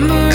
remember